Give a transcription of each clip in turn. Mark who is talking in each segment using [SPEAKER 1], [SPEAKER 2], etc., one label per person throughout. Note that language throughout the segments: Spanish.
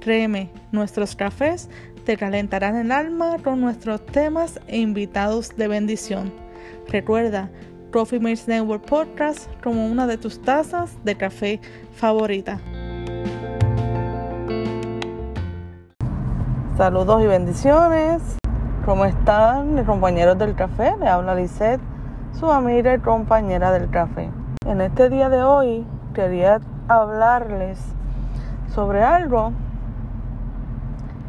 [SPEAKER 1] Créeme, nuestros cafés te calentarán el alma con nuestros temas e invitados de bendición. Recuerda, Coffee Mates Network Podcast como una de tus tazas de café favorita. Saludos y bendiciones. ¿Cómo están mis compañeros del café? Le habla Lisette, su amiga y compañera del café. En este día de hoy quería hablarles sobre algo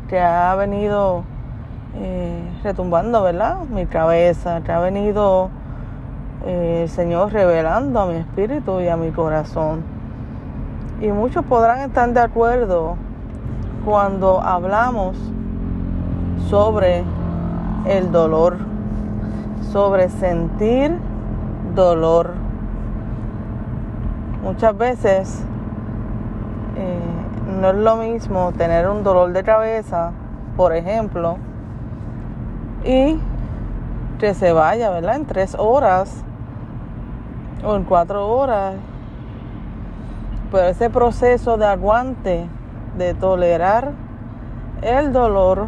[SPEAKER 1] que ha venido eh, retumbando, ¿verdad? Mi cabeza, que ha venido eh, el Señor revelando a mi espíritu y a mi corazón. Y muchos podrán estar de acuerdo cuando hablamos sobre el dolor, sobre sentir dolor. Muchas veces eh, no es lo mismo tener un dolor de cabeza, por ejemplo, y que se vaya, ¿verdad? En tres horas o en cuatro horas. Pero ese proceso de aguante, de tolerar el dolor,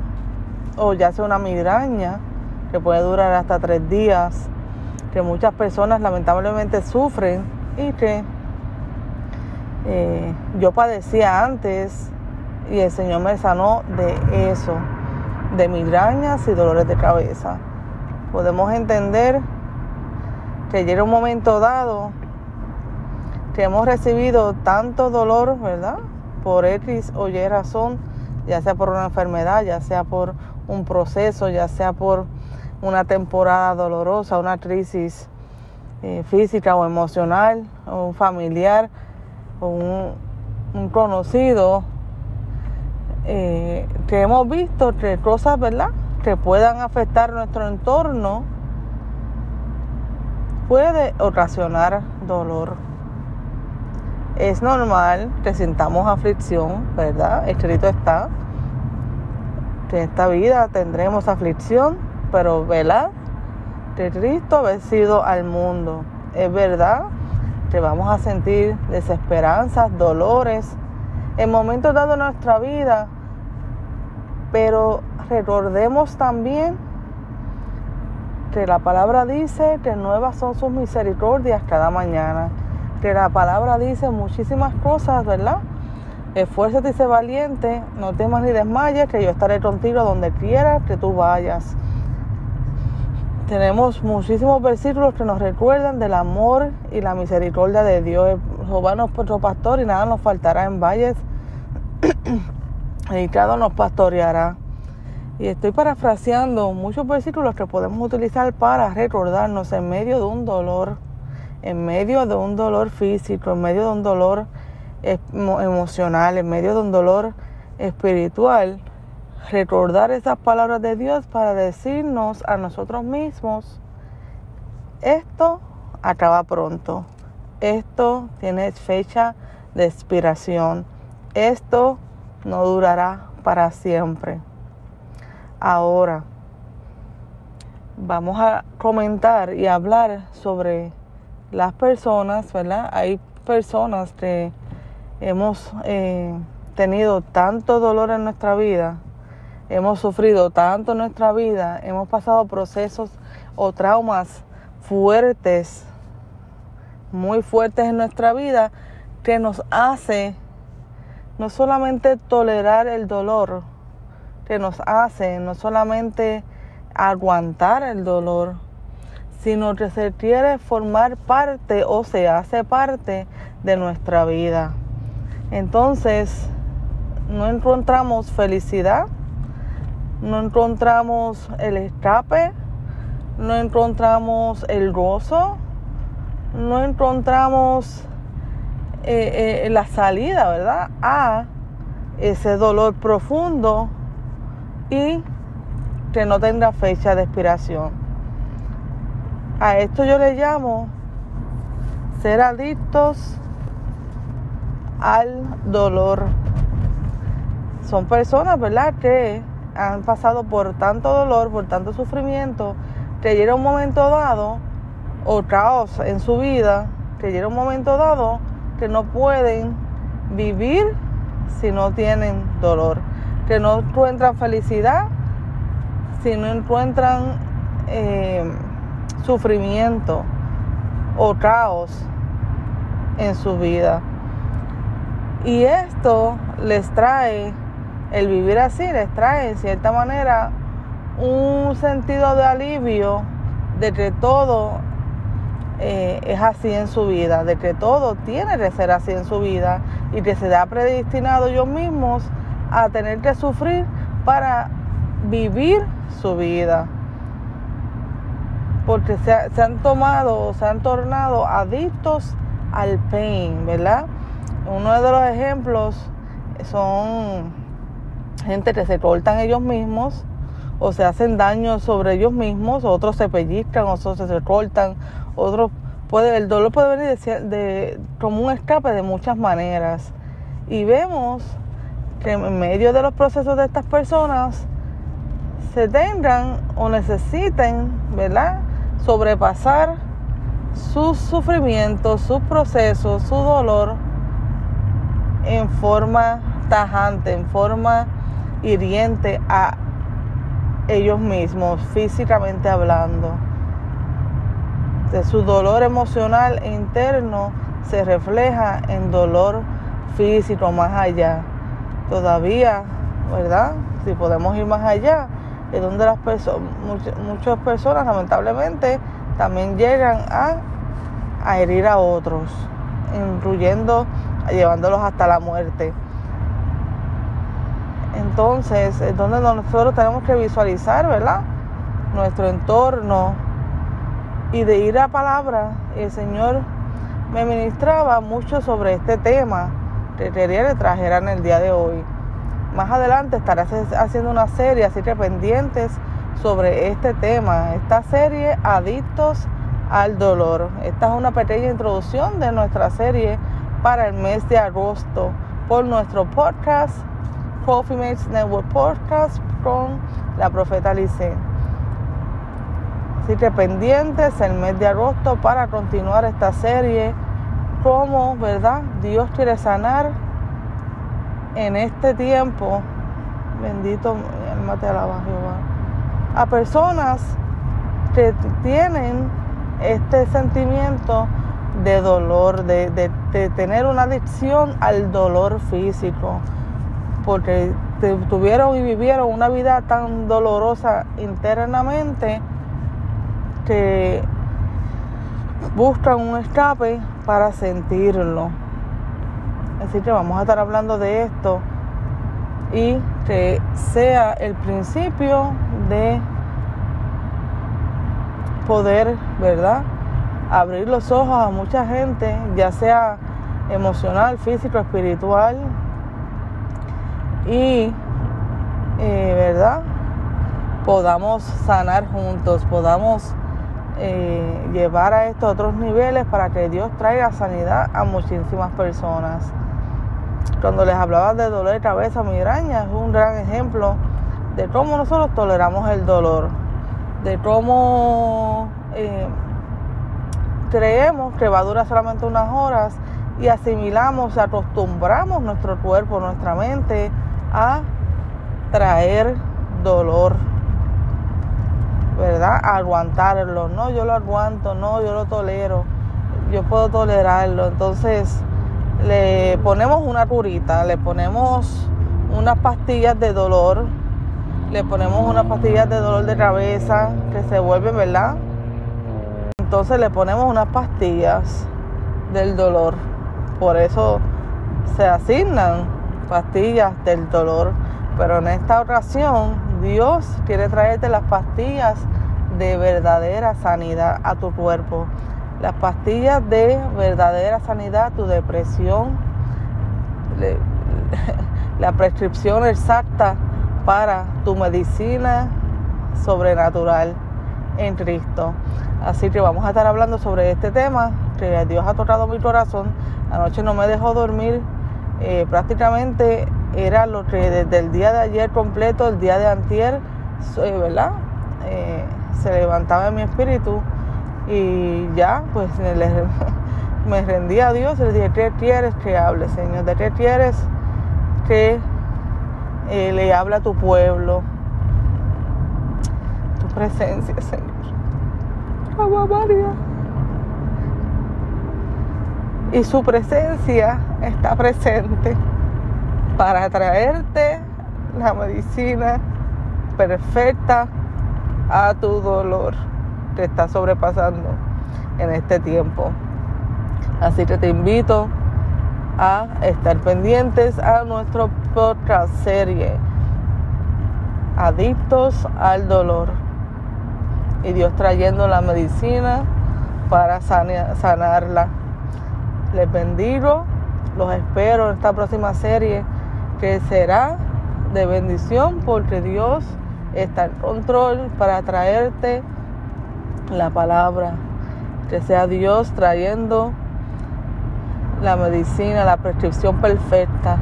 [SPEAKER 1] o ya sea una migraña, que puede durar hasta tres días, que muchas personas lamentablemente sufren y que eh, yo padecía antes y el Señor me sanó de eso, de migrañas y dolores de cabeza. Podemos entender que llega un momento dado que hemos recibido tanto dolor, ¿verdad? Por X o Y razón, ya sea por una enfermedad, ya sea por un proceso, ya sea por una temporada dolorosa, una crisis eh, física o emocional, o un un, conocido eh, que hemos visto que cosas, ¿verdad? Que puedan afectar nuestro entorno puede ocasionar dolor. Es normal que sintamos aflicción, ¿verdad? Escrito está que en esta vida tendremos aflicción, pero ¿verdad? Que Cristo ha vencido al mundo. Es verdad que vamos a sentir desesperanzas, dolores, en momentos dados nuestra vida, pero recordemos también que la palabra dice que nuevas son sus misericordias cada mañana, que la palabra dice muchísimas cosas, ¿verdad? Esfuérzate y sé valiente, no temas ni desmayes, que yo estaré contigo donde quiera que tú vayas. Tenemos muchísimos versículos que nos recuerdan del amor y la misericordia de Dios. Jehová nuestro pastor y nada nos faltará en valles y cada nos pastoreará. Y estoy parafraseando muchos versículos que podemos utilizar para recordarnos en medio de un dolor, en medio de un dolor físico, en medio de un dolor emocional, en medio de un dolor espiritual, recordar esas palabras de Dios para decirnos a nosotros mismos, esto acaba pronto, esto tiene fecha de expiración, esto no durará para siempre. Ahora, vamos a comentar y hablar sobre las personas, ¿verdad? Hay personas que hemos eh, tenido tanto dolor en nuestra vida hemos sufrido tanto en nuestra vida, hemos pasado procesos o traumas fuertes, muy fuertes en nuestra vida, que nos hace no solamente tolerar el dolor, que nos hace no solamente aguantar el dolor, sino que se quiere formar parte o se hace parte de nuestra vida. Entonces, no encontramos felicidad no encontramos el escape, no encontramos el gozo, no encontramos eh, eh, la salida, ¿verdad? A ese dolor profundo y que no tendrá fecha de expiración. A esto yo le llamo ser adictos al dolor. Son personas, ¿verdad?, que han pasado por tanto dolor, por tanto sufrimiento, que llega un momento dado, o caos en su vida, que llega un momento dado que no pueden vivir si no tienen dolor, que no encuentran felicidad si no encuentran eh, sufrimiento o caos en su vida. Y esto les trae, el vivir así les trae en cierta manera un sentido de alivio de que todo eh, es así en su vida, de que todo tiene que ser así en su vida y que se da predestinado ellos mismos a tener que sufrir para vivir su vida. Porque se, se han tomado, se han tornado adictos al pain, ¿verdad? Uno de los ejemplos son gente que se cortan ellos mismos o se hacen daño sobre ellos mismos, otros se pellizcan, otros se cortan, otros puede, el dolor puede venir de, como un escape de muchas maneras. Y vemos que en medio de los procesos de estas personas se tengan o necesiten, ¿verdad? Sobrepasar sus sufrimientos, sus procesos, su dolor en forma tajante, en forma hiriente a ellos mismos, físicamente hablando. De su dolor emocional interno se refleja en dolor físico más allá. Todavía, ¿verdad? Si podemos ir más allá, es donde las personas, muchas personas lamentablemente también llegan a, a herir a otros, incluyendo llevándolos hasta la muerte. Entonces, es donde nosotros tenemos que visualizar, ¿verdad? Nuestro entorno y de ir a palabra. El Señor me ministraba mucho sobre este tema que quería que trajera en el día de hoy. Más adelante estaré haciendo una serie, así que pendientes sobre este tema. Esta serie, Adictos al Dolor. Esta es una pequeña introducción de nuestra serie para el mes de agosto por nuestro podcast, Coffee Mates Network Podcast con la profeta Lice. Así que pendientes el mes de agosto para continuar esta serie, como, ¿verdad? Dios quiere sanar en este tiempo. Bendito, alma te alaba Jehová. A personas que tienen este sentimiento de dolor, de, tener una adicción al dolor físico, porque tuvieron y vivieron una vida tan dolorosa internamente que buscan un escape para sentirlo. Así que vamos a estar hablando de esto y que sea el principio de poder, ¿verdad? abrir los ojos a mucha gente, ya sea emocional, físico, espiritual, y, eh, ¿verdad? Podamos sanar juntos, podamos eh, llevar a estos otros niveles para que Dios traiga sanidad a muchísimas personas. Cuando les hablaba de dolor de cabeza, migraña, es un gran ejemplo de cómo nosotros toleramos el dolor, de cómo eh, creemos que va a durar solamente unas horas y asimilamos, acostumbramos nuestro cuerpo, nuestra mente a traer dolor, ¿verdad? A aguantarlo, no, yo lo aguanto, no, yo lo tolero, yo puedo tolerarlo. Entonces le ponemos una curita, le ponemos unas pastillas de dolor, le ponemos unas pastillas de dolor de cabeza que se vuelven, ¿verdad? Entonces le ponemos unas pastillas del dolor. Por eso se asignan pastillas del dolor. Pero en esta ocasión Dios quiere traerte las pastillas de verdadera sanidad a tu cuerpo. Las pastillas de verdadera sanidad a tu depresión. La prescripción exacta para tu medicina sobrenatural en Cristo. Así que vamos a estar hablando sobre este tema que Dios ha tocado mi corazón. Anoche no me dejó dormir. Eh, prácticamente era lo que desde el día de ayer completo, el día de antier, eh, ¿verdad? Eh, se levantaba en mi espíritu y ya, pues me rendí a Dios le dije, ¿qué quieres que hable, Señor? ¿De qué quieres que le hable a tu pueblo? Tu presencia, Señor. María. Y su presencia está presente para traerte la medicina perfecta a tu dolor que está sobrepasando en este tiempo. Así que te invito a estar pendientes a nuestro podcast serie Adictos al Dolor y Dios trayendo la medicina para sanarla. Les bendigo, los espero en esta próxima serie que será de bendición porque Dios está en control para traerte la palabra. Que sea Dios trayendo la medicina, la prescripción perfecta.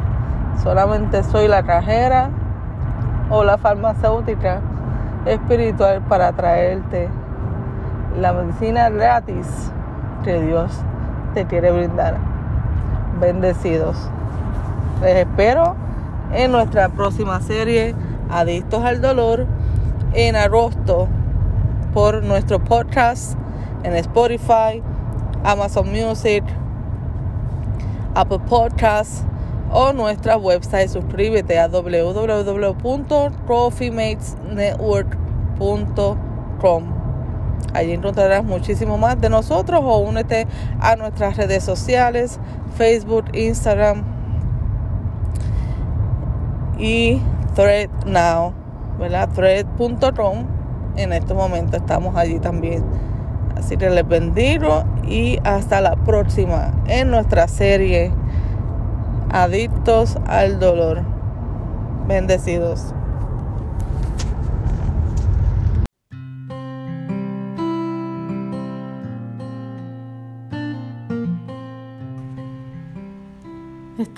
[SPEAKER 1] Solamente soy la cajera o la farmacéutica espiritual para traerte la medicina gratis que Dios te quiere brindar. Bendecidos. Les espero en nuestra próxima serie Adictos al Dolor en agosto por nuestro podcast en Spotify, Amazon Music, Apple Podcasts o nuestra website. Suscríbete a www.trophymatesnetwork.com. Allí encontrarás muchísimo más de nosotros o únete a nuestras redes sociales, Facebook, Instagram y Thread Now, ¿verdad? Thread.com. En este momento estamos allí también. Así que les bendigo y hasta la próxima en nuestra serie adictos al dolor. Bendecidos.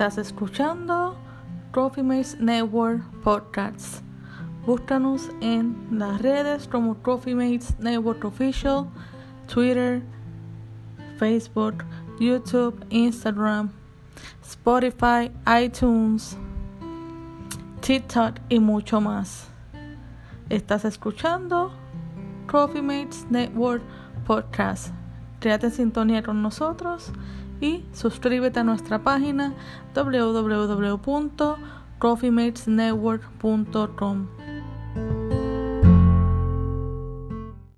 [SPEAKER 1] Estás escuchando Trophy Mates Network Podcasts. Búscanos en las redes como Trophy Mates Network Official, Twitter, Facebook, YouTube, Instagram Spotify, iTunes, TikTok y mucho más. Estás escuchando Coffee Mates Network Podcast. Quédate en sintonía con nosotros y suscríbete a nuestra página www.coffeematesnetwork.com.